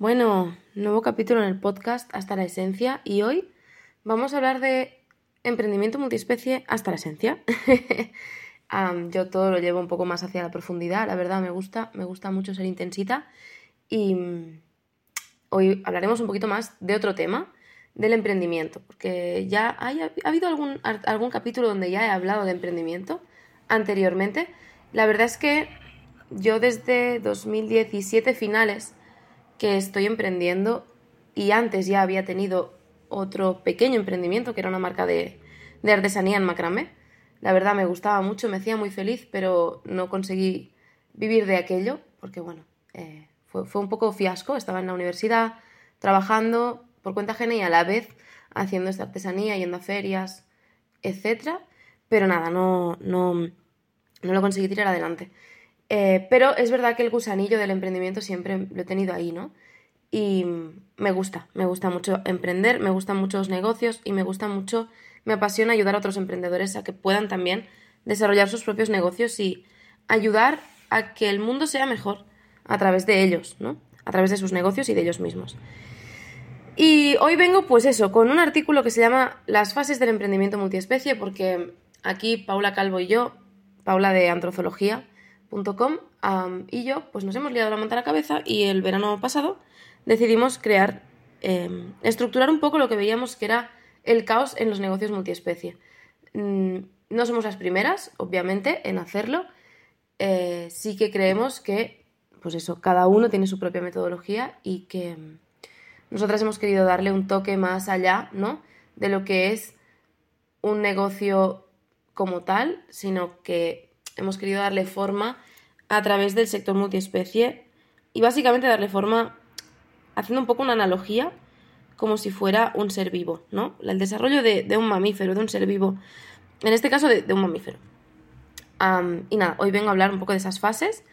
Bueno, nuevo capítulo en el podcast Hasta la Esencia y hoy vamos a hablar de emprendimiento multiespecie hasta la esencia. yo todo lo llevo un poco más hacia la profundidad, la verdad me gusta, me gusta mucho ser intensita y mm, hoy hablaremos un poquito más de otro tema, del emprendimiento, porque ya ha habido algún, algún capítulo donde ya he hablado de emprendimiento anteriormente. La verdad es que yo desde 2017 finales que estoy emprendiendo y antes ya había tenido otro pequeño emprendimiento que era una marca de, artesanía en macramé. La verdad me gustaba mucho, me hacía muy feliz, pero no conseguí vivir de aquello porque, bueno, eh, fue, fue, un poco fiasco. Estaba en la universidad trabajando por cuenta ajena y a la vez haciendo esta artesanía, yendo a ferias, etc. Pero nada, no, no, no lo conseguí tirar adelante. Eh, pero es verdad que el gusanillo del emprendimiento siempre lo he tenido ahí, ¿no? Y me gusta, me gusta mucho emprender, me gustan mucho los negocios y me gusta mucho, me apasiona ayudar a otros emprendedores a que puedan también desarrollar sus propios negocios y ayudar a que el mundo sea mejor a través de ellos, ¿no? A través de sus negocios y de ellos mismos. Y hoy vengo, pues eso, con un artículo que se llama Las fases del emprendimiento multiespecie, porque aquí Paula Calvo y yo, Paula de Y yo pues nos hemos liado la manta a la cabeza y el verano pasado decidimos crear, em, estructurar un poco lo que veíamos que era el caos en los negocios multiespecie. Mm, no somos las primeras, obviamente, en hacerlo. Eh, sí que creemos que, pues eso, cada uno tiene su propia metodología y que em, nosotras hemos querido darle un toque más allá, ¿no? De lo que es un negocio como tal, sino que hemos querido darle forma a través del sector multiespecie y básicamente darle forma haciendo un poco una analogía como si fuera un ser vivo, ¿no? El desarrollo de, un mamífero, de un ser vivo, en este caso de, un mamífero. y nada, hoy vengo a hablar un poco de esas fases.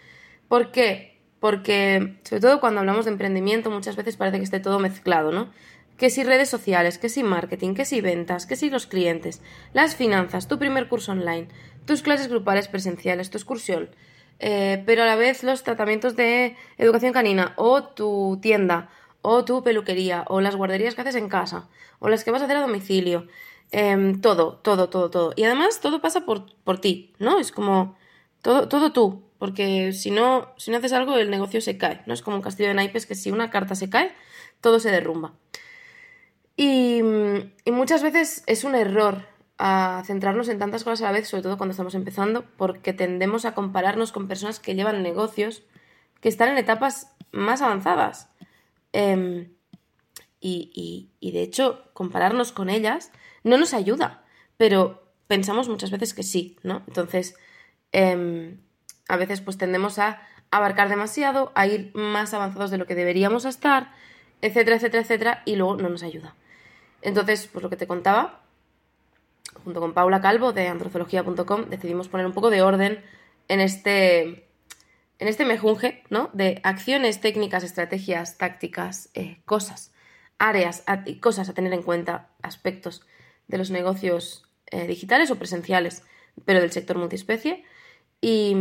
¿Por qué? Porque, sobre todo cuando hablamos de emprendimiento, muchas veces parece que esté todo mezclado, ¿no? Que si redes sociales, que si marketing, que si ventas, que si los clientes, las finanzas, tu primer curso online, tus clases grupales presenciales, tu excursión, eh, pero a la vez los tratamientos de educación canina o tu tienda o tu peluquería o las guarderías que haces en casa o las que vas a hacer a domicilio. Em, todo, todo, todo, todo. Y además todo pasa por, por ti, ¿no? Es como todo, todo tú, porque si no, si no haces algo el negocio se cae, ¿no? Es como un castillo de naipes que si una carta se cae, todo se derrumba. Y, y muchas veces es un error a centrarnos en tantas cosas a la vez, sobre todo cuando estamos empezando, porque tendemos a compararnos con personas que llevan negocios que están en etapas más avanzadas. Em, y, de hecho, compararnos con ellas no nos ayuda, pero pensamos muchas veces que sí, ¿no? Entonces, em, a veces pues tendemos a abarcar demasiado, a ir más avanzados de lo que deberíamos estar, etcétera, etcétera, etcétera, y luego no nos ayuda. Entonces, pues lo que te contaba, junto con Paula Calvo de antrozoología.com, decidimos poner un poco de orden en este, en este mejunje, ¿no? De acciones, técnicas, estrategias, tácticas, eh, cosas, áreas, cosas a tener en cuenta, aspectos de los negocios eh, digitales o presenciales, pero del sector multiespecie. Y,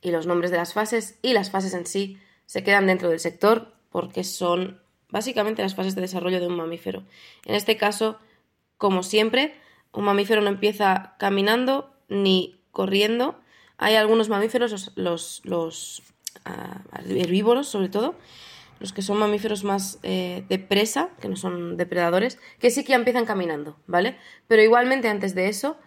y los nombres de las fases y las fases en sí se quedan dentro del sector porque son básicamente las fases de desarrollo de un mamífero. En este caso, como siempre, un mamífero no empieza caminando ni corriendo. Hay algunos mamíferos, los, ah, herbívoros sobre todo, los que son mamíferos más eh, de presa, que no son depredadores, que sí que empiezan caminando, ¿vale? Pero igualmente antes de eso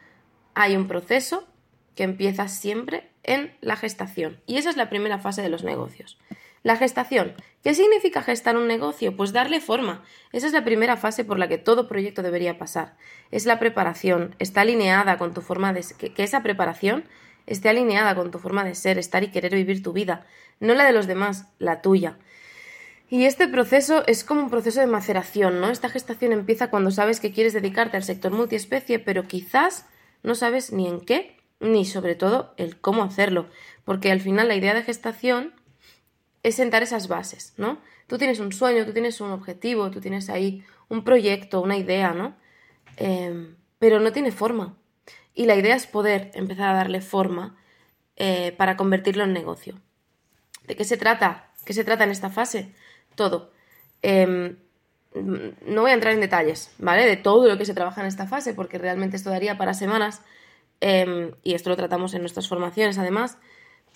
hay un proceso que empieza siempre en la gestación. Y esa es la primera fase de los negocios. La gestación. ¿Qué significa gestar un negocio? Pues darle forma. Esa es la primera fase por la que todo proyecto debería pasar. Es la preparación. Está alineada con tu forma de que, que esa preparación esté alineada con tu forma de ser, estar y querer vivir tu vida, no la de los demás, la tuya. Y este proceso es como un proceso de maceración, ¿no? Esta gestación empieza cuando sabes que quieres dedicarte al sector multiespecie, pero quizás no sabes ni en qué, ni sobre todo el cómo hacerlo, porque al final la idea de gestación es sentar esas bases, ¿no? Tú tienes un sueño, tú tienes un objetivo, tú tienes ahí un proyecto, una idea, ¿no? Em, pero no tiene forma. Y la idea es poder empezar a darle forma eh, para convertirlo en negocio. ¿De qué se trata? ¿Qué se trata en esta fase? Todo. Em, no voy a entrar en detalles, ¿vale? De todo lo que se trabaja en esta fase, porque realmente esto daría para semanas, em, y esto lo tratamos en nuestras formaciones además,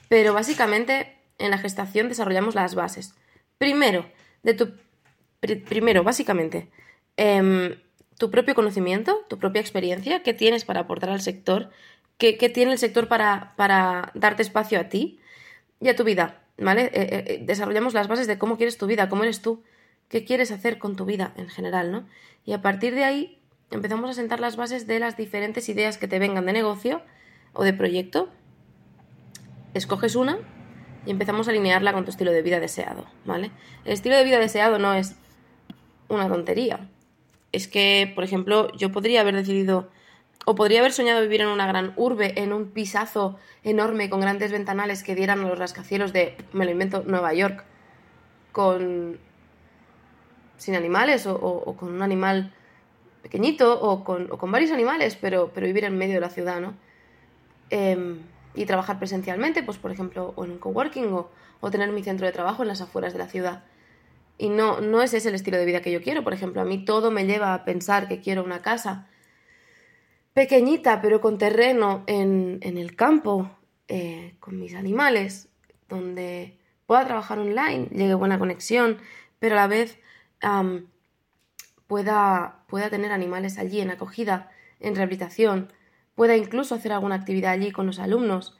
pero básicamente en la gestación desarrollamos las bases. Primero, de tu, primero, básicamente, em, tu propio conocimiento, tu propia experiencia, qué tienes para aportar al sector, qué, tiene el sector para, para, darte espacio a ti y a tu vida, ¿vale? Eh, eh, eh, desarrollamos las bases de cómo quieres tu vida, cómo eres tú, qué quieres hacer con tu vida en general, ¿no? Y a partir de ahí empezamos a sentar las bases de las diferentes ideas que te vengan de negocio o de proyecto. Escoges una y empezamos a alinearla con tu estilo de vida deseado, ¿vale? El estilo de vida deseado no es una tontería. Es que, por ejemplo, yo podría haber decidido o podría haber soñado vivir en una gran urbe, en un pisazo enorme con grandes ventanales que dieran a los rascacielos de, me lo invento, Nueva York, con sin animales o, con un animal pequeñito o con, varios animales, pero, pero, vivir en medio de la ciudad, ¿no? Em, y trabajar presencialmente, pues por ejemplo, o en un coworking o, o tener mi centro de trabajo en las afueras de la ciudad. Y no, no ese es el estilo de vida que yo quiero. Por ejemplo, a mí todo me lleva a pensar que quiero una casa pequeñita, pero con terreno en, el campo, eh, con mis animales, donde pueda trabajar online, llegue buena conexión, pero a la vez pueda, pueda tener animales allí en acogida, en rehabilitación, pueda incluso hacer alguna actividad allí con los alumnos,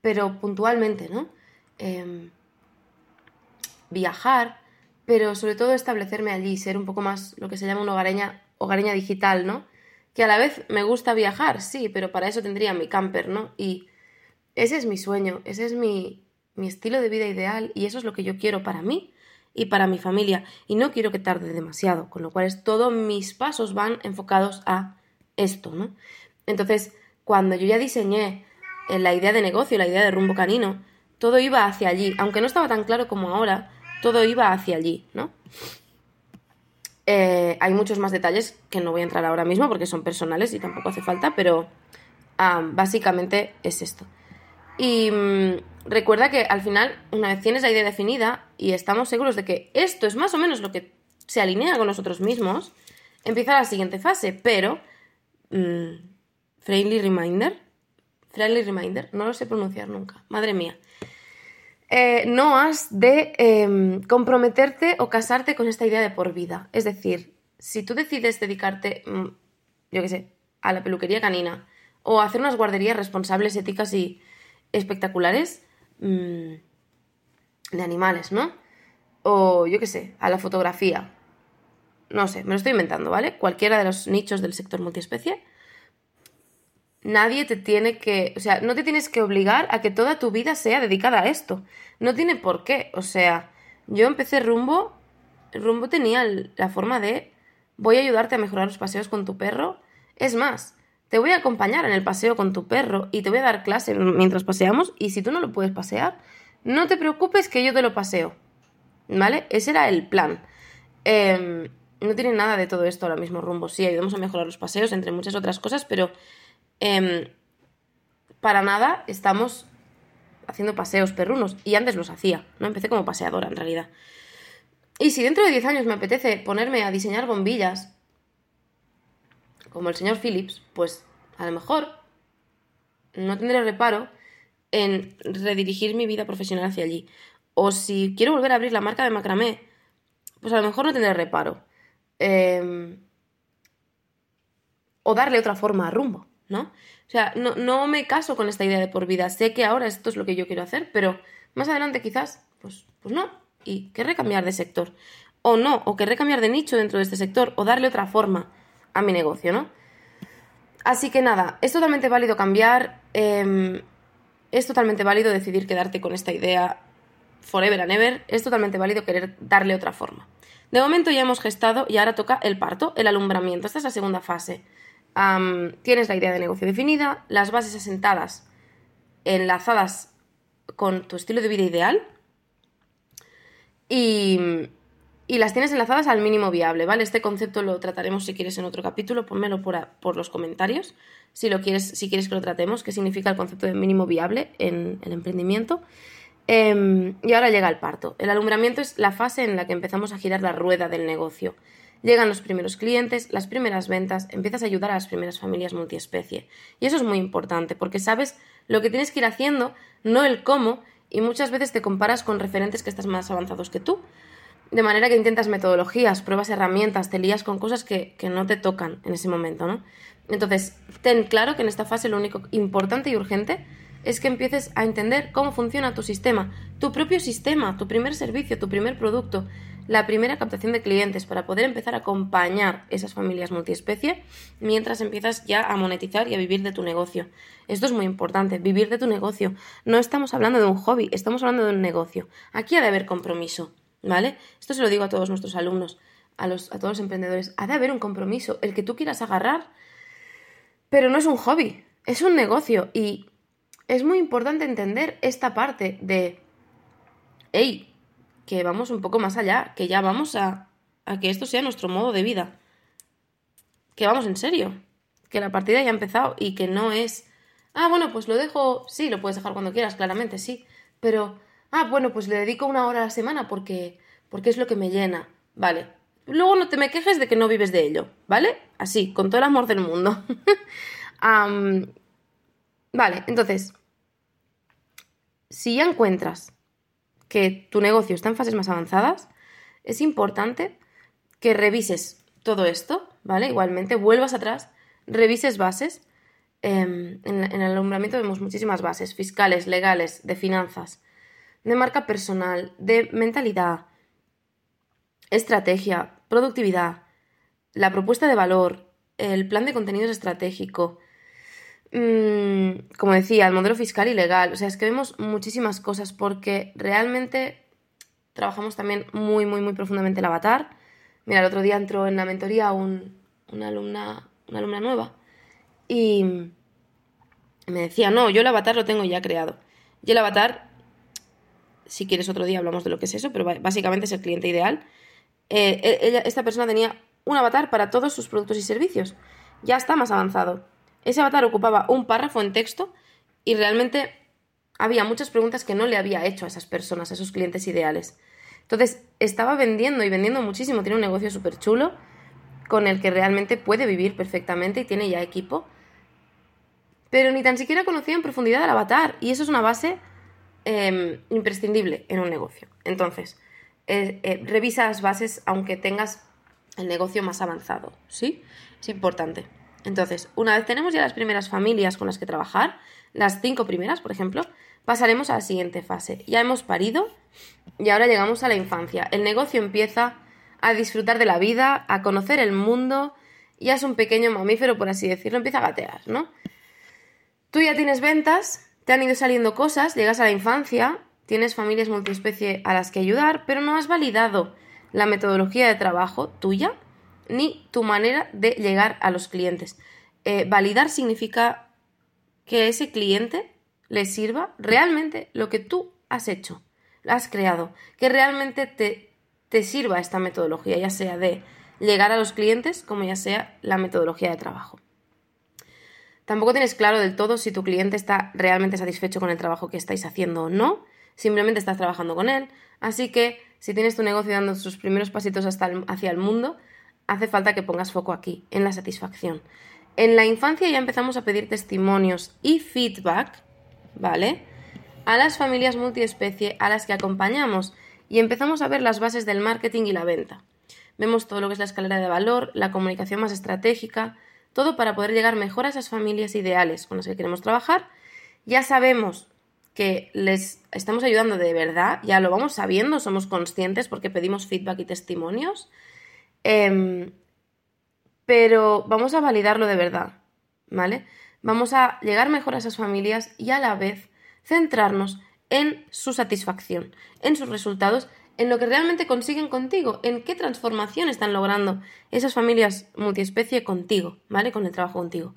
pero puntualmente, ¿no? Em, viajar, pero sobre todo establecerme allí, ser un poco más lo que se llama una hogareña, hogareña digital, ¿no? Que a la vez me gusta viajar, sí, pero para eso tendría mi camper, ¿no? Y ese es mi sueño, ese es mi, mi estilo de vida ideal y eso es lo que yo quiero para mí y para mi familia y no quiero que tarde demasiado, con lo cual es, todos mis pasos van enfocados a esto, ¿no? Entonces, cuando yo ya diseñé eh, la idea de negocio, la idea de rumbo canino, todo iba hacia allí, aunque no estaba tan claro como ahora, todo iba hacia allí, ¿no? Eh, hay muchos más detalles que no voy a entrar ahora mismo porque son personales y tampoco hace falta, pero básicamente es esto. Y mm, recuerda que al final, una vez tienes la idea definida y estamos seguros de que esto es más o menos lo que se alinea con nosotros mismos, empieza la siguiente fase, pero... Mm, friendly reminder. Friendly reminder, no lo sé pronunciar nunca, madre mía. Eh, no has de em, comprometerte o casarte con esta idea de por vida. Es decir, si tú decides dedicarte, mm, yo qué sé, a la peluquería canina o a hacer unas guarderías responsables, éticas y espectaculares mm, de animales, ¿no? O yo qué sé, a la fotografía. No sé, me lo estoy inventando, ¿vale? Cualquiera de los nichos del sector multiespecie nadie te tiene que, o sea, no te tienes que obligar a que toda tu vida sea dedicada a esto. No tiene por qué. O sea, yo empecé rumbo, rumbo tenía la forma de voy a ayudarte a mejorar los paseos con tu perro. Es más, te voy a acompañar en el paseo con tu perro y te voy a dar clase mientras paseamos y si tú no lo puedes pasear, no te preocupes que yo te lo paseo. ¿Vale? Ese era el plan. Em, no tiene nada de todo esto ahora mismo rumbo. Sí, ayudamos a mejorar los paseos, entre muchas otras cosas, pero Em, para nada estamos haciendo paseos perrunos. Y antes los hacía, ¿no? Empecé como paseadora en realidad. Y si dentro de 10 años me apetece ponerme a diseñar bombillas, como el señor Phillips, pues a lo mejor no tendré reparo en redirigir mi vida profesional hacia allí. O si quiero volver a abrir la marca de macramé, pues a lo mejor no tendré reparo. Em, o darle otra forma a rumbo. ¿No? O sea, no, no me caso con esta idea de por vida. Sé que ahora esto es lo que yo quiero hacer, pero más adelante quizás, pues, pues no. Y querré cambiar de sector. O no, o querré cambiar de nicho dentro de este sector, o darle otra forma a mi negocio, ¿no? Así que nada, es totalmente válido cambiar, em, es totalmente válido decidir quedarte con esta idea forever and ever, es totalmente válido querer darle otra forma. De momento ya hemos gestado y ahora toca el parto, el alumbramiento. Esta es la segunda fase tienes la idea de negocio definida, las bases asentadas, enlazadas con tu estilo de vida ideal y, las tienes enlazadas al mínimo viable, ¿vale? Este concepto lo trataremos si quieres en otro capítulo, ponmelo por, por los comentarios si, lo quieres, si quieres que lo tratemos, qué significa el concepto de mínimo viable en el emprendimiento. Em, y ahora llega el parto. El alumbramiento es la fase en la que empezamos a girar la rueda del negocio. Llegan los primeros clientes, las primeras ventas, empiezas a ayudar a las primeras familias multiespecie. Y eso es muy importante porque sabes lo que tienes que ir haciendo, no el cómo, y muchas veces te comparas con referentes que estás más avanzados que tú. De manera que intentas metodologías, pruebas herramientas, te lías con cosas que, que no te tocan en ese momento, ¿no? Entonces, ten claro que en esta fase lo único importante y urgente es que empieces a entender cómo funciona tu sistema, tu propio sistema, tu primer servicio, tu primer producto, la primera captación de clientes para poder empezar a acompañar esas familias multiespecie mientras empiezas ya a monetizar y a vivir de tu negocio. Esto es muy importante, vivir de tu negocio. No estamos hablando de un hobby, estamos hablando de un negocio. Aquí ha de haber compromiso, ¿vale? Esto se lo digo a todos nuestros alumnos, a, los, a todos los emprendedores. Ha de haber un compromiso, el que tú quieras agarrar, pero no es un hobby, es un negocio y es muy importante entender esta parte de, hey, que vamos un poco más allá, que ya vamos a, a que esto sea nuestro modo de vida. Que vamos en serio, que la partida ya ha empezado y que no es, ah, bueno, pues lo dejo, sí, lo puedes dejar cuando quieras, claramente, sí, pero, ah, bueno, pues le dedico una hora a la semana porque, porque es lo que me llena, vale. Luego no te me quejes de que no vives de ello, ¿vale? Así, con todo el amor del mundo. Vale, entonces, si ya encuentras que tu negocio está en fases más avanzadas, es importante que revises todo esto, ¿vale? Igualmente, vuelvas atrás, revises bases. Em, en, en, el alumbramiento vemos muchísimas bases, fiscales, legales, de finanzas, de marca personal, de mentalidad, estrategia, productividad, la propuesta de valor, el plan de contenidos estratégico, Mm, como decía, el modelo fiscal y legal. O sea, es que vemos muchísimas cosas porque realmente trabajamos también muy, muy, muy profundamente el avatar. Mira, el otro día entró en la mentoría un, una, alumna, una alumna nueva y me decía, no, yo el avatar lo tengo ya creado. Y el avatar, si quieres otro día hablamos de lo que es eso, pero básicamente es el cliente ideal. Eh, e, ella, esta persona tenía un avatar para todos sus productos y servicios. Ya está más avanzado ese avatar ocupaba un párrafo en texto y realmente había muchas preguntas que no le había hecho a esas personas, a esos clientes ideales. Entonces, estaba vendiendo y vendiendo muchísimo, tiene un negocio súper chulo con el que realmente puede vivir perfectamente y tiene ya equipo. Pero ni tan siquiera conocía en profundidad el avatar y eso es una base em, imprescindible en un negocio. Entonces, eh, eh, revisa las bases aunque tengas el negocio más avanzado, ¿sí? Es importante. Entonces, una vez tenemos ya las primeras familias con las que trabajar, las cinco primeras, por ejemplo, pasaremos a la siguiente fase. Ya hemos parido y ahora llegamos a la infancia. El negocio empieza a disfrutar de la vida, a conocer el mundo, ya es un pequeño mamífero, por así decirlo, empieza a gatear, ¿no? Tú ya tienes ventas, te han ido saliendo cosas, llegas a la infancia, tienes familias multiespecie a las que ayudar, pero no has validado la metodología de trabajo tuya ni tu manera de llegar a los clientes. Eh, validar significa que ese cliente le sirva realmente lo que tú has hecho, has creado, que realmente te, te sirva esta metodología, ya sea de llegar a los clientes como ya sea la metodología de trabajo. Tampoco tienes claro del todo si tu cliente está realmente satisfecho con el trabajo que estáis haciendo o no, simplemente estás trabajando con él, así que si tienes tu negocio dando sus primeros pasitos hacia el mundo, hace falta que pongas foco aquí, en la satisfacción. En la infancia ya empezamos a pedir testimonios y feedback, ¿vale? A las familias multiespecie a las que acompañamos y empezamos a ver las bases del marketing y la venta. Vemos todo lo que es la escalera de valor, la comunicación más estratégica, todo para poder llegar mejor a esas familias ideales con las que queremos trabajar. Ya sabemos que les estamos ayudando de verdad, ya lo vamos sabiendo, somos conscientes porque pedimos feedback y testimonios Em, pero vamos a validarlo de verdad, ¿vale? Vamos a llegar mejor a esas familias y a la vez centrarnos en su satisfacción, en sus resultados, en lo que realmente consiguen contigo, en qué transformación están logrando esas familias multiespecie contigo, ¿vale? Con el trabajo contigo.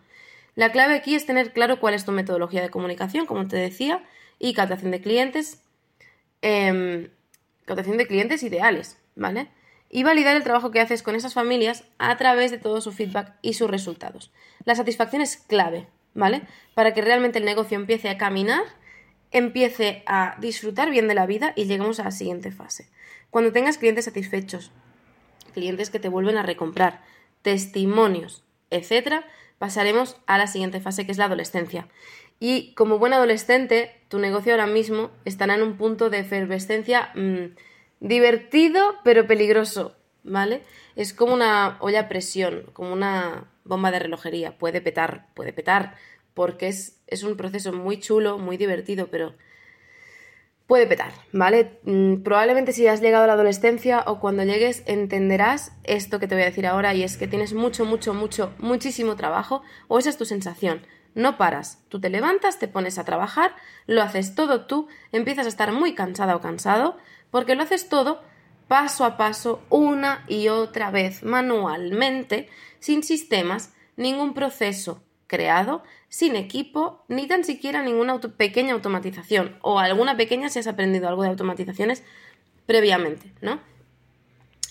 La clave aquí es tener claro cuál es tu metodología de comunicación, como te decía, y captación de clientes, em, captación de clientes ideales, ¿vale? Y validar el trabajo que haces con esas familias a través de todo su feedback y sus resultados. La satisfacción es clave, ¿vale? Para que realmente el negocio empiece a caminar empiece a disfrutar bien de la vida y lleguemos a la siguiente fase. Cuando tengas clientes satisfechos, clientes que te vuelven a recomprar, testimonios, etc., pasaremos a la siguiente fase que es la adolescencia. Y como buen adolescente, tu negocio ahora mismo estará en un punto de efervescencia mm, divertido pero peligroso, ¿vale? Es como una olla a presión, como una bomba de relojería. Puede petar, puede petar, porque es, es un proceso muy chulo, muy divertido, pero puede petar, ¿vale? Mm, probablemente si has llegado a la adolescencia o cuando llegues entenderás esto que te voy a decir ahora y es que tienes mucho, mucho, mucho, muchísimo trabajo o esa es tu sensación. No paras, tú te levantas, te pones a trabajar, lo haces todo tú, empiezas a estar muy cansada o cansado porque lo haces todo paso a paso, una y otra vez, manualmente, sin sistemas, ningún proceso creado, sin equipo, ni tan siquiera ninguna pequeña automatización, o alguna pequeña si has aprendido algo de automatizaciones previamente, ¿no?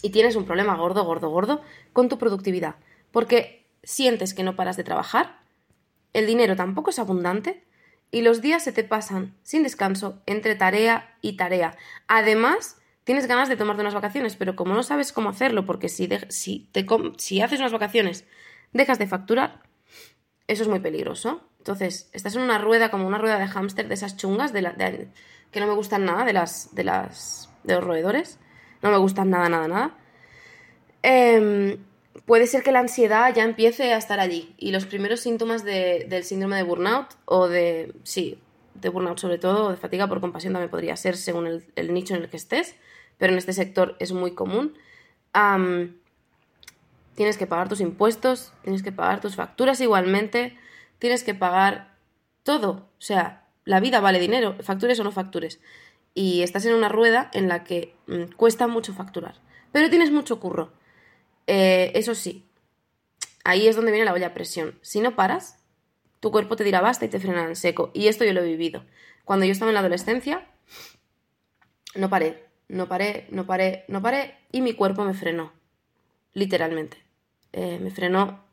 Y tienes un problema gordo, gordo, gordo con tu productividad, porque sientes que no paras de trabajar, el dinero tampoco es abundante y los días se te pasan sin descanso entre tarea y tarea. Además, tienes ganas de tomarte unas vacaciones, pero como no sabes cómo hacerlo, porque si, te si haces unas vacaciones dejas de facturar, eso es muy peligroso. Entonces, estás en una rueda, como una rueda de hámster de esas chungas de que no me gustan nada, de las, de las, de los roedores. No me gustan nada, nada, nada. Em, puede ser que la ansiedad ya empiece a estar allí. Y los primeros síntomas del síndrome de burnout, o de, sí, de burnout sobre todo, o de fatiga por compasión también podría ser según el, nicho en el que estés, pero en este sector es muy común tienes que pagar tus impuestos, tienes que pagar tus facturas igualmente, tienes que pagar todo. O sea, la vida vale dinero, factures o no factures. Y estás en una rueda en la que mm, cuesta mucho facturar. Pero tienes mucho curro. Eh, eso sí, ahí es donde viene la olla presión. Si no paras, tu cuerpo te dirá basta y te frenará en seco. Y esto yo lo he vivido. Cuando yo estaba en la adolescencia, no paré, no paré, no paré, no paré, y mi cuerpo me frenó. Literalmente. Eh, me frenó.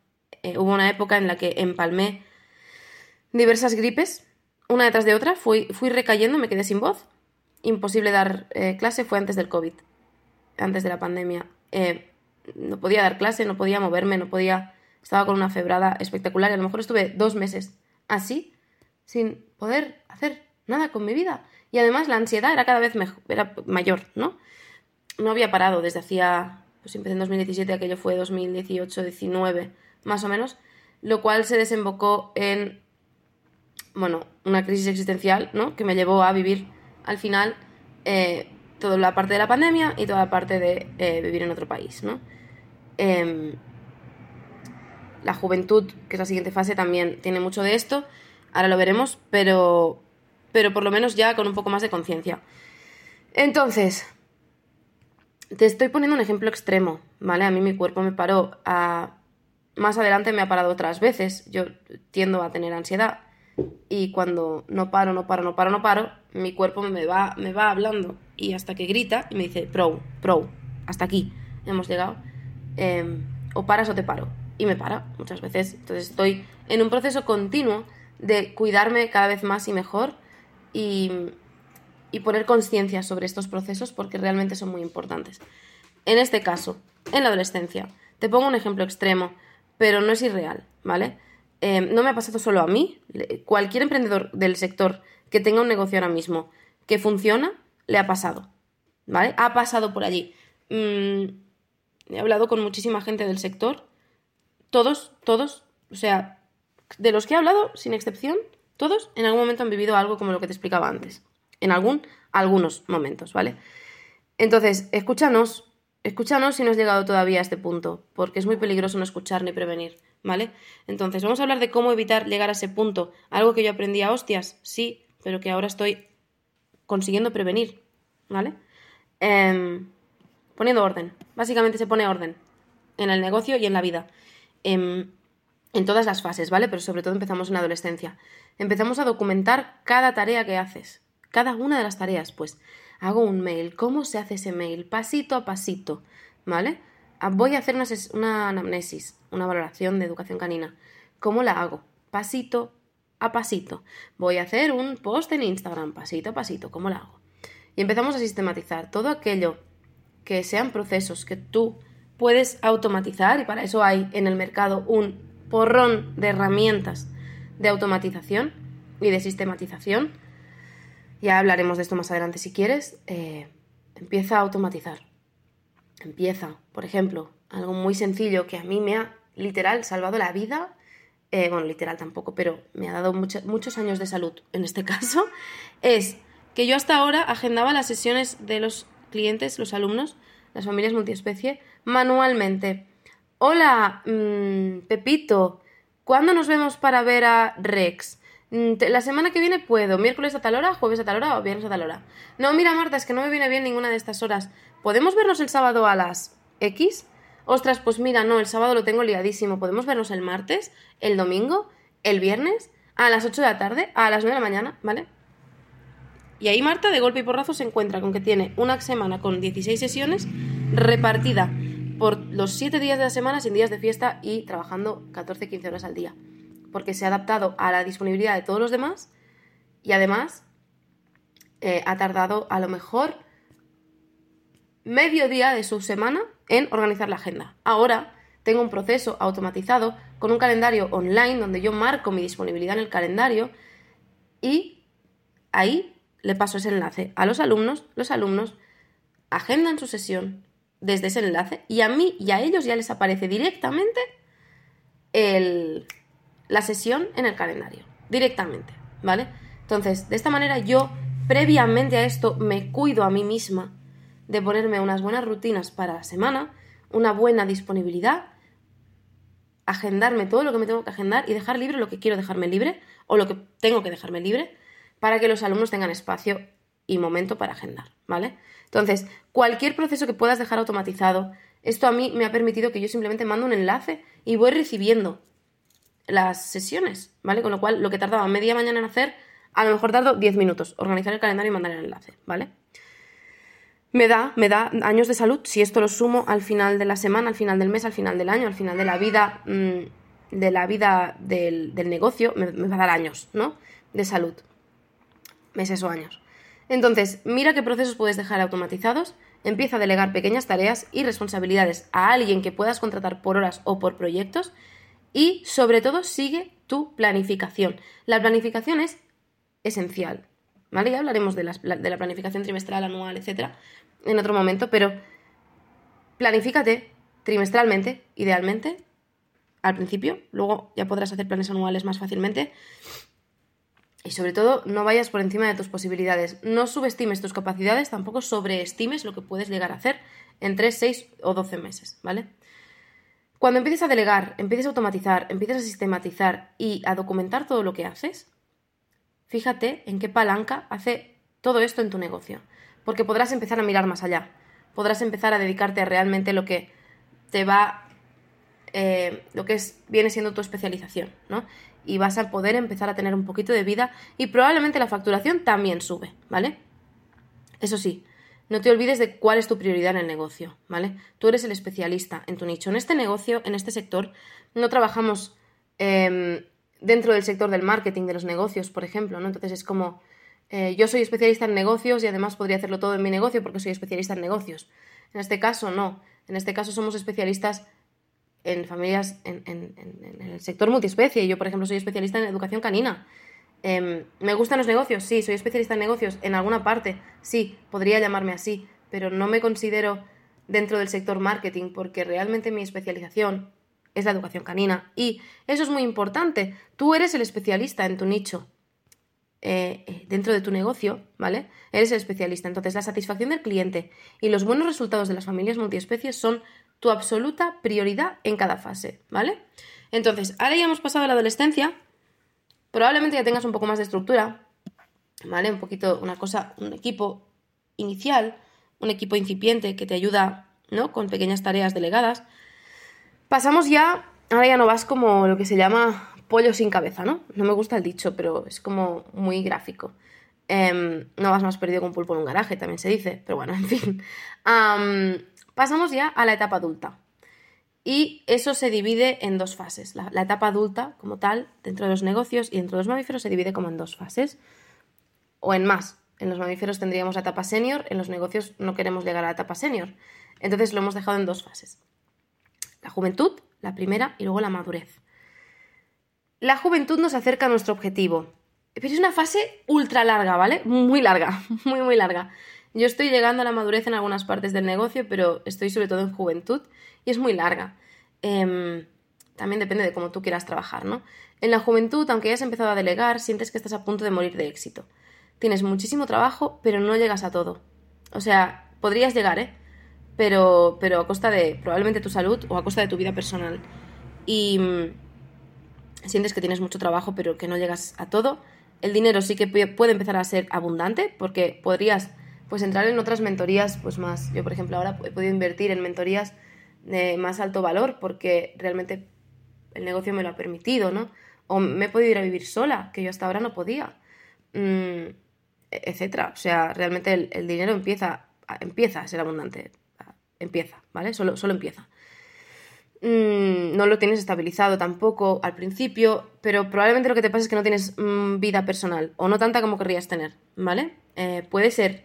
Eh, hubo una época en la que empalmé diversas gripes, una detrás de otra, fui, recayendo, me quedé sin voz. Imposible dar clase, fue antes del COVID, antes de la pandemia. No podía dar clase, no podía moverme, no podía... Estaba con una febrada espectacular y a lo mejor estuve dos meses así, sin poder hacer nada con mi vida. Y además la ansiedad era cada vez mejor, era mayor, ¿no? No había parado desde hacía pues empecé en 2017, aquello fue 2018-19 más o menos, lo cual se desembocó en, bueno, una crisis existencial, ¿no? Que me llevó a vivir al final eh, toda la parte de la pandemia y toda la parte de eh, vivir en otro país, ¿no? Em, la juventud, que es la siguiente fase, también tiene mucho de esto, ahora lo veremos, pero, pero por lo menos ya con un poco más de conciencia. Entonces, te estoy poniendo un ejemplo extremo, ¿vale? A mí mi cuerpo me paró a... Más adelante me ha parado otras veces. Yo tiendo a tener ansiedad y cuando no paro, no paro, no paro, no paro, mi cuerpo me va, me va hablando y hasta que grita y me dice, pro, pro, hasta aquí hemos llegado. Em, o paras o te paro. Y me para muchas veces. Entonces estoy en un proceso continuo de cuidarme cada vez más y mejor y y poner conciencia sobre estos procesos porque realmente son muy importantes. En este caso, en la adolescencia, te pongo un ejemplo extremo, pero no es irreal, ¿vale? Eh, no me ha pasado solo a mí, cualquier emprendedor del sector que tenga un negocio ahora mismo que funciona, le ha pasado, ¿vale? Ha pasado por allí. Mm, he hablado con muchísima gente del sector, todos, todos, o sea, de los que he hablado, sin excepción, todos en algún momento han vivido algo como lo que te explicaba antes en algún, algunos momentos, ¿vale? Entonces, escúchanos, escúchanos si no has llegado todavía a este punto, porque es muy peligroso no escuchar ni prevenir, ¿vale? Entonces, vamos a hablar de cómo evitar llegar a ese punto, algo que yo aprendí a hostias, sí, pero que ahora estoy consiguiendo prevenir, ¿vale? Em, poniendo orden, básicamente se pone orden en el negocio y en la vida. Em, en todas las fases, ¿vale? Pero sobre todo empezamos en la adolescencia. Empezamos a documentar cada tarea que haces, cada una de las tareas, pues hago un mail, ¿cómo se hace ese mail? Pasito a pasito, ¿vale? Ah, voy a hacer una, una anamnesis, una valoración de educación canina. ¿Cómo la hago? Pasito a pasito. Voy a hacer un post en Instagram, pasito a pasito, ¿cómo lo hago? Y empezamos a sistematizar todo aquello que sean procesos que tú puedes automatizar y para eso hay en el mercado un porrón de herramientas de automatización y de sistematización. Ya hablaremos de esto más adelante si quieres. Eh, empieza a automatizar. Empieza, por ejemplo, algo muy sencillo que a mí me ha literal salvado la vida. Eh, bueno, literal tampoco, pero me ha dado muchos años de salud en este caso. Es que yo hasta ahora agendaba las sesiones de los clientes, los alumnos, las familias multiespecie, manualmente. Hola, mm, Pepito, ¿cuándo nos vemos para ver a Rex? Mm, la semana que viene puedo, miércoles a tal hora, jueves a tal hora o viernes a tal hora. No, mira Marta, es que no me viene bien ninguna de estas horas. ¿Podemos vernos el sábado a las X? Ostras, pues mira, no, el sábado lo tengo liadísimo. ¿Podemos vernos el martes, el domingo, el viernes, a las 8 de la tarde, a las 9 de la mañana, ¿vale? Y ahí Marta de golpe y porrazo se encuentra con que tiene una semana con 16 sesiones repartida por los 7 días de la semana sin días de fiesta y trabajando 14-15 horas al día. Porque se ha adaptado a la disponibilidad de todos los demás y además eh, ha tardado a lo mejor medio día de su semana en organizar la agenda. Ahora tengo un proceso automatizado con un calendario online donde yo marco mi disponibilidad en el calendario y ahí le paso ese enlace a los alumnos, los alumnos agendan su sesión desde ese enlace y a mí y a ellos ya les aparece directamente la sesión en el calendario, directamente, ¿vale? Entonces, de esta manera yo, previamente a esto, me cuido a mí misma de ponerme unas buenas rutinas para la semana, una buena disponibilidad, agendarme todo lo que me tengo que agendar y dejar libre lo que quiero dejarme libre o lo que tengo que dejarme libre para que los alumnos tengan espacio y momento para agendar, ¿vale? Entonces, cualquier proceso que puedas dejar automatizado, esto a mí me ha permitido que yo simplemente mando un enlace y voy recibiendo las sesiones, ¿vale? Con lo cual, lo que tardaba media mañana en hacer, a lo mejor tardo 10 minutos, organizar el calendario y mandar el enlace, ¿vale? Me da, me da años de salud si esto lo sumo al final de la semana, al final del mes, al final del año, al final de la vida, mm, de la vida del, negocio, me, me va a dar años, ¿no? De salud meses o años. Entonces, mira qué procesos puedes dejar automatizados, empieza a delegar pequeñas tareas y responsabilidades a alguien que puedas contratar por horas o por proyectos y, sobre todo, sigue tu planificación. La planificación es esencial, ¿vale? Ya hablaremos de la, de la planificación trimestral, anual, etcétera, en otro momento, pero planifícate trimestralmente, idealmente, al principio, luego ya podrás hacer planes anuales más fácilmente y sobre todo, no vayas por encima de tus posibilidades. No subestimes tus capacidades, tampoco sobreestimes lo que puedes llegar a hacer en 3, 6 o 12 meses, ¿vale? Cuando empieces a delegar, empieces a automatizar, empieces a sistematizar y a documentar todo lo que haces, fíjate en qué palanca hace todo esto en tu negocio. Porque podrás empezar a mirar más allá. Podrás empezar a dedicarte a realmente lo que te va. Eh, lo que es, viene siendo tu especialización, ¿no? Y vas a poder empezar a tener un poquito de vida y probablemente la facturación también sube, ¿vale? Eso sí, no te olvides de cuál es tu prioridad en el negocio, ¿vale? Tú eres el especialista en tu nicho. En este negocio, en este sector, no trabajamos em, dentro del sector del marketing, de los negocios, por ejemplo, ¿no? Entonces es como, eh, yo soy especialista en negocios y además podría hacerlo todo en mi negocio porque soy especialista en negocios. En este caso, no. En este caso somos especialistas en familias, en, el sector multiespecie. Yo, por ejemplo, soy especialista en educación canina. Em, ¿Me gustan los negocios? Sí, soy especialista en negocios. En alguna parte, sí, podría llamarme así, pero no me considero dentro del sector marketing porque realmente mi especialización es la educación canina. Y eso es muy importante. Tú eres el especialista en tu nicho. Eh, eh, dentro de tu negocio, ¿vale? Eres el especialista. Entonces, la satisfacción del cliente y los buenos resultados de las familias multiespecies son tu absoluta prioridad en cada fase, ¿vale? Entonces, ahora ya hemos pasado a la adolescencia, probablemente ya tengas un poco más de estructura, ¿vale? Un poquito, una cosa, un equipo inicial, un equipo incipiente que te ayuda, ¿no? Con pequeñas tareas delegadas. Pasamos ya, ahora ya no vas como lo que se llama pollo sin cabeza, ¿no? No me gusta el dicho, pero es como muy gráfico. Em, no vas más perdido con pulpo en un garaje, también se dice, pero bueno, en fin. Pasamos ya a la etapa adulta. Y eso se divide en dos fases. La, etapa adulta, como tal, dentro de los negocios y dentro de los mamíferos, se divide como en dos fases. O en más. En los mamíferos tendríamos la etapa senior, en los negocios no queremos llegar a la etapa senior. Entonces lo hemos dejado en dos fases. La juventud, la primera, y luego la madurez. La juventud nos acerca a nuestro objetivo. Pero es una fase ultra larga, ¿vale? Muy larga, muy, muy larga. Yo estoy llegando a la madurez en algunas partes del negocio, pero estoy sobre todo en juventud y es muy larga. Em, también depende de cómo tú quieras trabajar, ¿no? En la juventud, aunque hayas empezado a delegar, sientes que estás a punto de morir de éxito. Tienes muchísimo trabajo, pero no llegas a todo. O sea, podrías llegar, ¿eh? Pero, pero a costa de probablemente tu salud o a costa de tu vida personal. Y mm, sientes que tienes mucho trabajo, pero que no llegas a todo. El dinero sí que puede empezar a ser abundante, porque podrías pues entrar en otras mentorías, pues más. Yo, por ejemplo, ahora he podido invertir en mentorías de más alto valor porque realmente el negocio me lo ha permitido, ¿no? O me he podido ir a vivir sola, que yo hasta ahora no podía, mm, etcétera. O sea, realmente el, dinero empieza, empieza a ser abundante, empieza, ¿vale? Solo, solo empieza. Mm, no lo tienes estabilizado tampoco al principio, pero probablemente lo que te pasa es que no tienes mm, vida personal o no tanta como querrías tener, ¿vale? Eh, puede ser,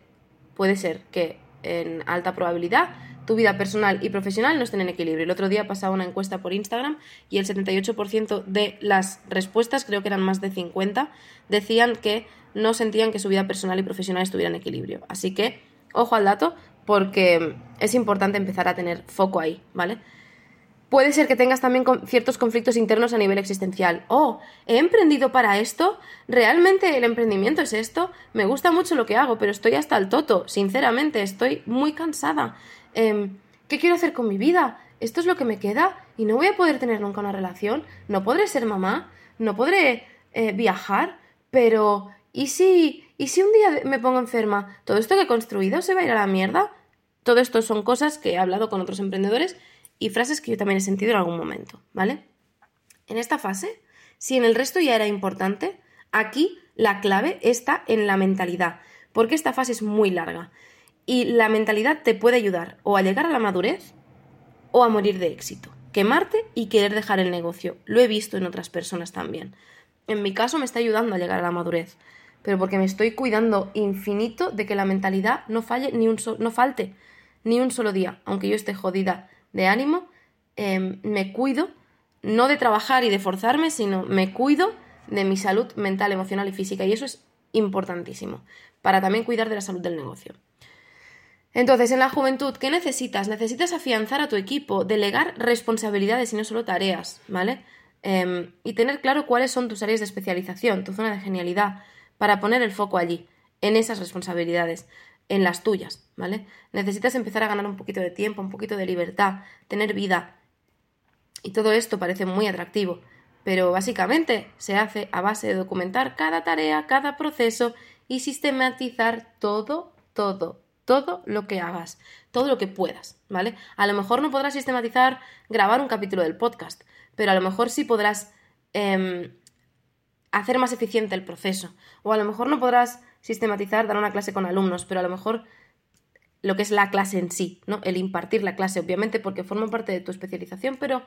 puede ser que en alta probabilidad tu vida personal y profesional no estén en equilibrio. El otro día pasaba una encuesta por Instagram y el 78% de las respuestas, creo que eran más de 50, decían que no sentían que su vida personal y profesional estuvieran en equilibrio. Así que, ojo al dato, porque es importante empezar a tener foco ahí, ¿vale? Puede ser que tengas también ciertos conflictos internos a nivel existencial. Oh, ¿he emprendido para esto? ¿Realmente el emprendimiento es esto? Me gusta mucho lo que hago, pero estoy hasta el toto. Sinceramente, estoy muy cansada. Em, ¿qué quiero hacer con mi vida? ¿Esto es lo que me queda? ¿Y no voy a poder tener nunca una relación? ¿No podré ser mamá? ¿No podré eh, viajar? Pero, ¿y si, ¿y si un día me pongo enferma? ¿Todo esto que he construido se va a ir a la mierda? Todo esto son cosas que he hablado con otros emprendedores y frases que yo también he sentido en algún momento, ¿vale? En esta fase, si en el resto ya era importante, aquí la clave está en la mentalidad, porque esta fase es muy larga. Y la mentalidad te puede ayudar o a llegar a la madurez o a morir de éxito. Quemarte y querer dejar el negocio. Lo he visto en otras personas también. En mi caso me está ayudando a llegar a la madurez, pero porque me estoy cuidando infinito de que la mentalidad no falle ni un no falte ni un solo día, aunque yo esté jodida de ánimo, em, me cuido no de trabajar y de forzarme, sino me cuido de mi salud mental, emocional y física y eso es importantísimo para también cuidar de la salud del negocio. Entonces, en la juventud, ¿qué necesitas? Necesitas afianzar a tu equipo, delegar responsabilidades y no solo tareas, ¿vale? Em, y tener claro cuáles son tus áreas de especialización, tu zona de genialidad, para poner el foco allí, en esas responsabilidades, en las tuyas, ¿vale? Necesitas empezar a ganar un poquito de tiempo, un poquito de libertad, tener vida. Y todo esto parece muy atractivo, pero básicamente se hace a base de documentar cada tarea, cada proceso y sistematizar todo, todo, todo lo que hagas, todo lo que puedas, ¿vale? A lo mejor no podrás sistematizar grabar un capítulo del podcast, pero a lo mejor sí podrás em, hacer más eficiente el proceso. O a lo mejor no podrás sistematizar dar una clase con alumnos, pero a lo mejor lo que es la clase en sí, ¿no? El impartir la clase, obviamente, porque forma parte de tu especialización, pero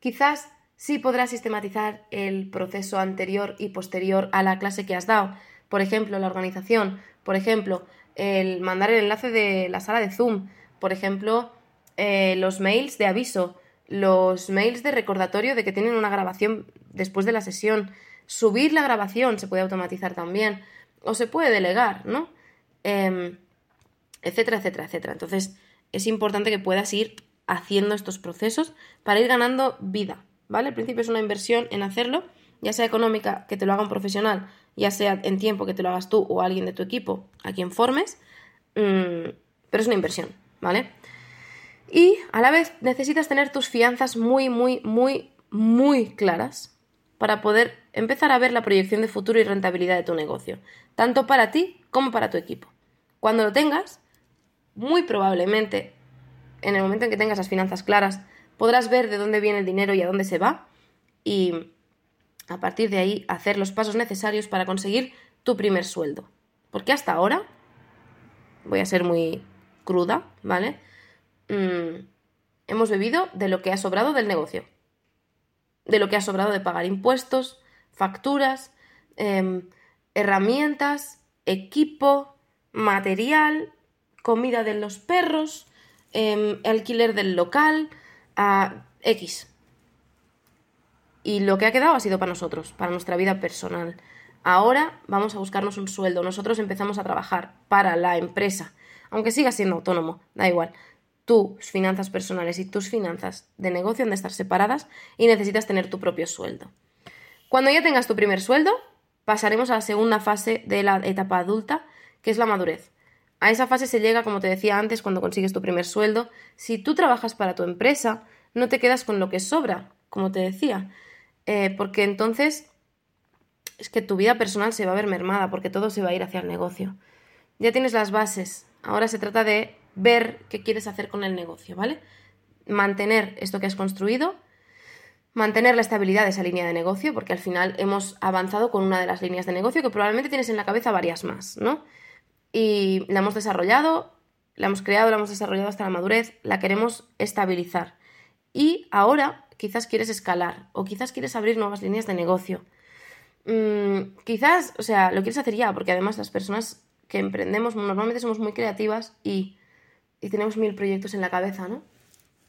quizás sí podrás sistematizar el proceso anterior y posterior a la clase que has dado. Por ejemplo, la organización, por ejemplo, el mandar el enlace de la sala de Zoom, por ejemplo, eh, los mails de aviso, los mails de recordatorio de que tienen una grabación después de la sesión, subir la grabación se puede automatizar también, o se puede delegar, ¿no? Em, etcétera, etcétera, etcétera. Entonces, es importante que puedas ir haciendo estos procesos para ir ganando vida, ¿vale? Al principio es una inversión en hacerlo, ya sea económica, que te lo haga un profesional, ya sea en tiempo que te lo hagas tú o alguien de tu equipo a quien formes, mm, pero es una inversión, ¿vale? Y a la vez necesitas tener tus fianzas muy, muy, muy, muy claras para poder empezar a ver la proyección de futuro y rentabilidad de tu negocio, tanto para ti como para tu equipo. Cuando lo tengas, muy probablemente, en el momento en que tengas las finanzas claras, podrás ver de dónde viene el dinero y a dónde se va y a partir de ahí hacer los pasos necesarios para conseguir tu primer sueldo. Porque hasta ahora, voy a ser muy cruda, ¿vale? Mm, hemos bebido de lo que ha sobrado del negocio, de lo que ha sobrado de pagar impuestos, facturas, em, herramientas, equipo, material, comida de los perros, em, alquiler del local, a X. Y lo que ha quedado ha sido para nosotros, para nuestra vida personal. Ahora vamos a buscarnos un sueldo. Nosotros empezamos a trabajar para la empresa, aunque siga siendo autónomo, da igual. Tus finanzas personales y tus finanzas de negocio han de estar separadas y necesitas tener tu propio sueldo. Cuando ya tengas tu primer sueldo, pasaremos a la segunda fase de la etapa adulta, que es la madurez. A esa fase se llega, como te decía antes, cuando consigues tu primer sueldo. Si tú trabajas para tu empresa, no te quedas con lo que sobra, como te decía, eh, porque entonces es que tu vida personal se va a ver mermada, porque todo se va a ir hacia el negocio. Ya tienes las bases, ahora se trata de ver qué quieres hacer con el negocio, ¿vale? Mantener esto que has construido, mantener la estabilidad de esa línea de negocio, porque al final hemos avanzado con una de las líneas de negocio que probablemente tienes en la cabeza varias más, ¿no? Y la hemos desarrollado, la hemos creado, la hemos desarrollado hasta la madurez, la queremos estabilizar. Y ahora quizás quieres escalar o quizás quieres abrir nuevas líneas de negocio. Mm, quizás, o sea, lo quieres hacer ya, porque además las personas que emprendemos normalmente somos muy creativas y, y tenemos mil proyectos en la cabeza, ¿no?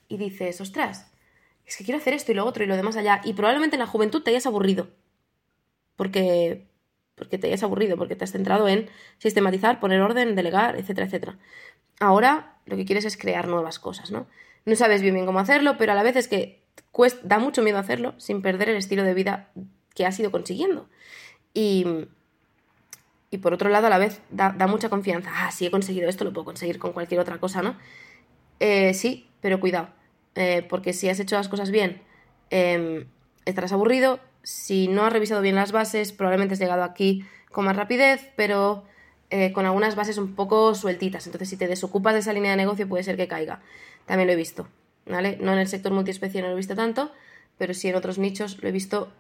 Y dices, ostras, es que quiero hacer esto y lo otro y lo demás allá. Y probablemente en la juventud te hayas aburrido. Porque, porque te hayas aburrido, porque te has centrado en sistematizar, poner orden, delegar, etcétera, etcétera. Ahora lo que quieres es crear nuevas cosas, ¿no? no sabes bien cómo hacerlo, pero a la vez es que da mucho miedo hacerlo sin perder el estilo de vida que has ido consiguiendo. Y, y por otro lado, a la vez da, mucha confianza. Ah, si he conseguido esto, lo puedo conseguir con cualquier otra cosa, ¿no? Eh, sí, pero cuidado, eh, porque si has hecho las cosas bien, em, estarás aburrido. Si no has revisado bien las bases, probablemente has llegado aquí con más rapidez, pero eh, con algunas bases un poco sueltitas. Entonces, si te desocupas de esa línea de negocio, puede ser que caiga. También lo he visto, ¿vale? No en el sector multiespecie no lo he visto tanto, pero sí en otros nichos lo he visto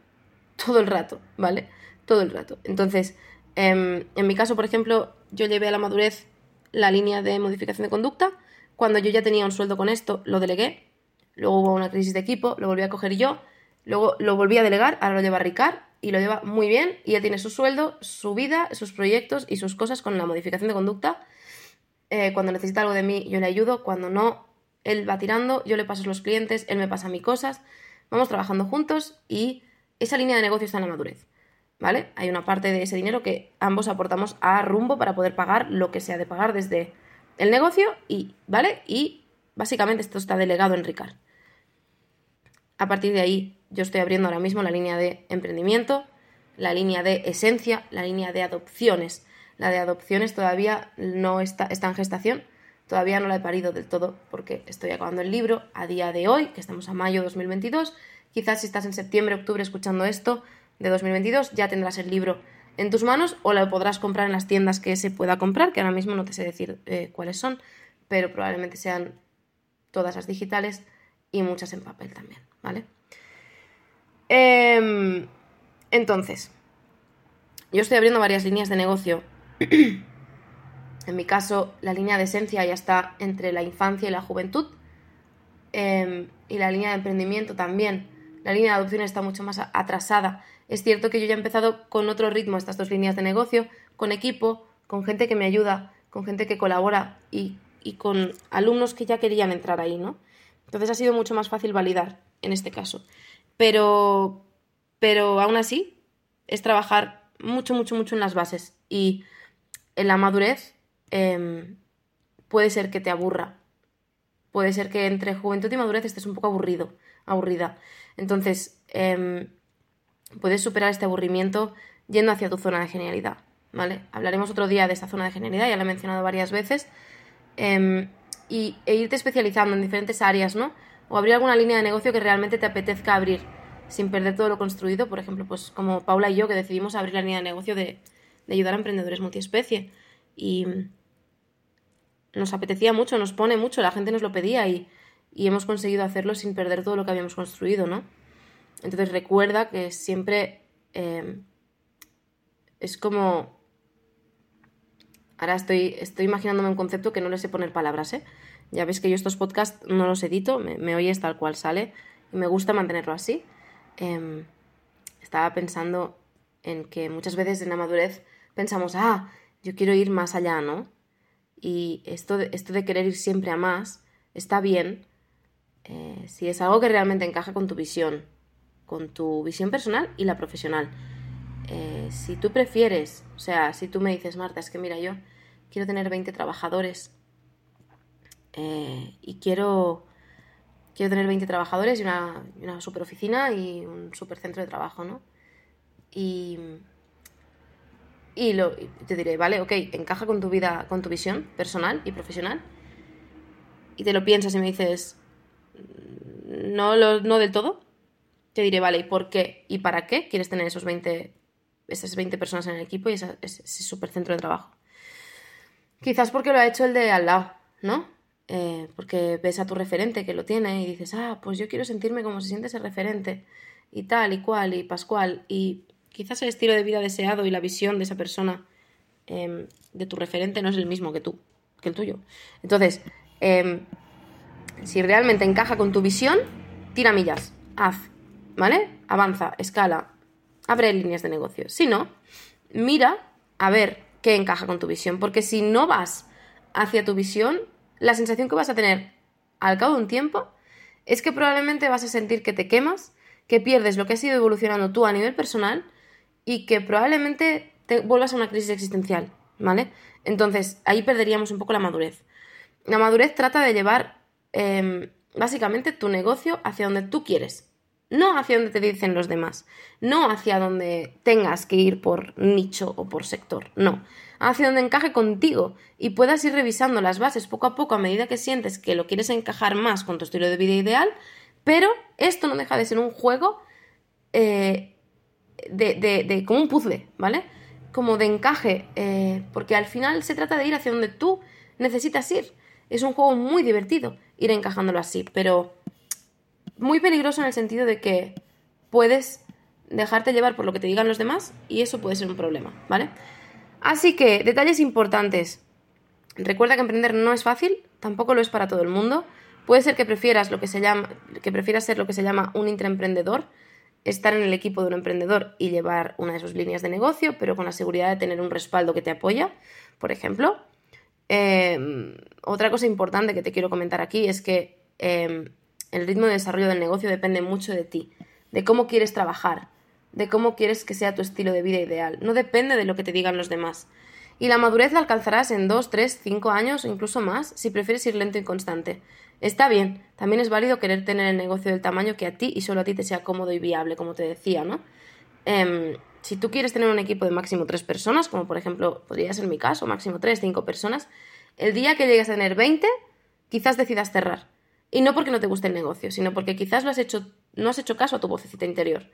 todo el rato, ¿vale? Todo el rato. Entonces, em, en mi caso, por ejemplo, yo llevé a la madurez la línea de modificación de conducta. Cuando yo ya tenía un sueldo con esto, lo delegué. Luego hubo una crisis de equipo, lo volví a coger yo. Luego lo volví a delegar, ahora lo lleva Ricard y lo lleva muy bien y ya tiene su sueldo, su vida, sus proyectos y sus cosas con la modificación de conducta. Eh, cuando necesita algo de mí, yo le ayudo. Cuando no, él va tirando, yo le paso los clientes, él me pasa mí cosas, vamos trabajando juntos y esa línea de negocio está en la madurez. ¿Vale? Hay una parte de ese dinero que ambos aportamos a rumbo para poder pagar lo que sea de pagar desde el negocio y, ¿vale? Y básicamente esto está delegado en Ricard. A partir de ahí, yo estoy abriendo ahora mismo la línea de emprendimiento, la línea de esencia, la línea de adopciones. La de adopciones todavía no está, está en gestación, Todavía no la he parido del todo porque estoy acabando el libro a día de hoy, que estamos a mayo de 2022. Quizás si estás en septiembre, octubre escuchando esto de 2022, ya tendrás el libro en tus manos o lo podrás comprar en las tiendas que se pueda comprar, que ahora mismo no te sé decir eh, cuáles son, pero probablemente sean todas las digitales y muchas en papel también, ¿vale? Em, entonces, yo estoy abriendo varias líneas de negocio En mi caso, la línea de esencia ya está entre la infancia y la juventud. Em, y la línea de emprendimiento también. La línea de adopción está mucho más atrasada. Es cierto que yo ya he empezado con otro ritmo estas dos líneas de negocio, con equipo, con gente que me ayuda, con gente que colabora y, y con alumnos que ya querían entrar ahí, ¿no? Entonces ha sido mucho más fácil validar en este caso. Pero, pero aún así es trabajar mucho, mucho, mucho en las bases. Y en la madurez Em, puede ser que te aburra. Puede ser que entre juventud y madurez estés un poco aburrido, aburrida. Entonces, em, puedes superar este aburrimiento yendo hacia tu zona de genialidad, ¿vale? Hablaremos otro día de esta zona de genialidad, ya la he mencionado varias veces. Em, y, e irte especializando en diferentes áreas, ¿no? O abrir alguna línea de negocio que realmente te apetezca abrir, sin perder todo lo construido. Por ejemplo, pues como Paula y yo, que decidimos abrir la línea de negocio de, ayudar a emprendedores multiespecie. Y, nos apetecía mucho, nos pone mucho, la gente nos lo pedía y, hemos conseguido hacerlo sin perder todo lo que habíamos construido, ¿no? Entonces recuerda que siempre eh, es como... Ahora estoy, estoy imaginándome un concepto que no le sé poner palabras, ¿eh? Ya ves que yo estos podcasts no los edito, me, oyes tal cual sale y me gusta mantenerlo así. Em, estaba pensando en que muchas veces en la madurez pensamos, ah, yo quiero ir más allá, ¿no? Y esto de, esto de querer ir siempre a más está bien eh, si es algo que realmente encaja con tu visión, con tu visión personal y la profesional. Eh, si tú prefieres, o sea, si tú me dices, Marta, es que mira, yo quiero tener 20 trabajadores eh, y quiero, quiero tener 20 trabajadores y una, una super oficina y un super centro de trabajo, ¿no? Y, y, te diré, vale, ok, encaja con tu vida, con tu visión personal y profesional. Y te lo piensas y me dices, no, lo, no del todo. Te diré, vale, ¿y por qué y para qué quieres tener esos 20 esas 20 personas en el equipo y ese, super centro de trabajo. Quizás porque lo ha hecho el de al lado, ¿no? Eh, porque ves a tu referente que lo tiene y dices, ah, pues yo quiero sentirme como se siente ese referente y tal y cual y pascual. Y quizás el estilo de vida deseado y la visión de esa persona, em, de tu referente, no es el mismo que tú, que el tuyo. Entonces, em, si realmente encaja con tu visión, tira millas, haz, ¿vale? Avanza, escala, abre líneas de negocio. Si no, mira a ver qué encaja con tu visión, porque si no vas hacia tu visión, la sensación que vas a tener al cabo de un tiempo es que probablemente vas a sentir que te quemas, que pierdes lo que has ido evolucionando tú a nivel personal y que probablemente te vuelvas a una crisis existencial, ¿vale? Entonces, ahí perderíamos un poco la madurez. La madurez trata de llevar em, básicamente tu negocio hacia donde tú quieres, no hacia donde te dicen los demás, no hacia donde tengas que ir por nicho o por sector, no, hacia donde encaje contigo y puedas ir revisando las bases poco a poco a medida que sientes que lo quieres encajar más con tu estilo de vida ideal, pero esto no deja de ser un juego eh, de, de, como un puzzle, ¿vale? Como de encaje, eh, porque al final se trata de ir hacia donde tú necesitas ir. Es un juego muy divertido ir encajándolo así, pero muy peligroso en el sentido de que puedes dejarte llevar por lo que te digan los demás y eso puede ser un problema, ¿vale? Así que, detalles importantes. Recuerda que emprender no es fácil, tampoco lo es para todo el mundo. Puede ser que prefieras lo que se llama, que ser lo que se llama un intraemprendedor, estar en el equipo de un emprendedor y llevar una de sus líneas de negocio, pero con la seguridad de tener un respaldo que te apoya, por ejemplo. Em, otra cosa importante que te quiero comentar aquí es que em, el ritmo de desarrollo del negocio depende mucho de ti, de cómo quieres trabajar, de cómo quieres que sea tu estilo de vida ideal. No depende de lo que te digan los demás. Y la madurez la alcanzarás en 2, 3, 5 años o incluso más si prefieres ir lento y constante. Está bien, también es válido querer tener el negocio del tamaño que a ti y solo a ti te sea cómodo y viable, como te decía, ¿no? Em, si tú quieres tener un equipo de máximo 3 personas, como por ejemplo podría ser mi caso, máximo 3, 5 personas, el día que llegues a tener 20, quizás decidas cerrar. Y no porque no te guste el negocio, sino porque quizás lo has hecho, no has hecho caso a tu vocecita interior.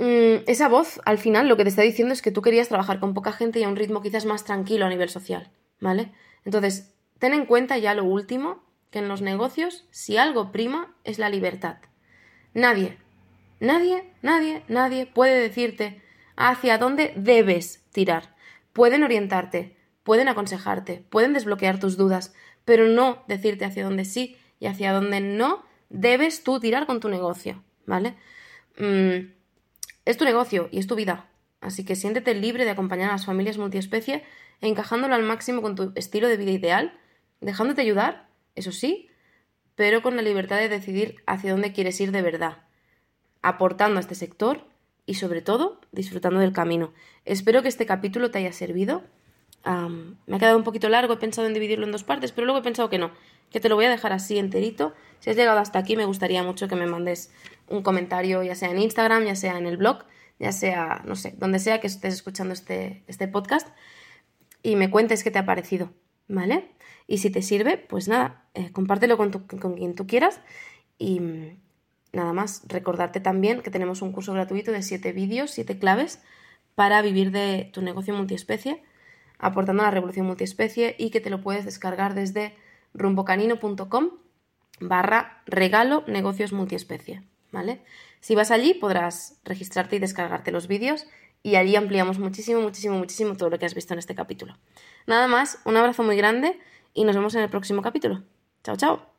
Mm, esa voz, al final, lo que te está diciendo es que tú querías trabajar con poca gente y a un ritmo quizás más tranquilo a nivel social, ¿vale? Entonces, ten en cuenta ya lo último, que en los negocios, si algo prima, es la libertad. Nadie, nadie, nadie, nadie puede decirte hacia dónde debes tirar. Pueden orientarte, pueden aconsejarte, pueden desbloquear tus dudas, pero no decirte hacia dónde sí y hacia dónde no debes tú tirar con tu negocio, ¿vale? Mm, es tu negocio y es tu vida, así que siéntete libre de acompañar a las familias multiespecie encajándolo al máximo con tu estilo de vida ideal, dejándote ayudar, eso sí, pero con la libertad de decidir hacia dónde quieres ir de verdad, aportando a este sector y sobre todo disfrutando del camino. Espero que este capítulo te haya servido. Me ha quedado un poquito largo, he pensado en dividirlo en dos partes, pero luego he pensado que no, que te lo voy a dejar así enterito. Si has llegado hasta aquí, me gustaría mucho que me mandes un comentario, ya sea en Instagram, ya sea en el blog, ya sea, no sé, donde sea que estés escuchando este, este podcast, y me cuentes qué te ha parecido, ¿vale? Y si te sirve, pues nada, eh, compártelo con, con quien tú quieras y mm, nada más, recordarte también que tenemos un curso gratuito de 7 vídeos, 7 claves para vivir de tu negocio multiespecie aportando a la revolución multiespecie y que te lo puedes descargar desde rumbocanino.com barra regalo negocios multiespecie, ¿vale? Si vas allí podrás registrarte y descargarte los vídeos y allí ampliamos muchísimo, muchísimo, muchísimo todo lo que has visto en este capítulo. Nada más, un abrazo muy grande y nos vemos en el próximo capítulo. Chao, chao.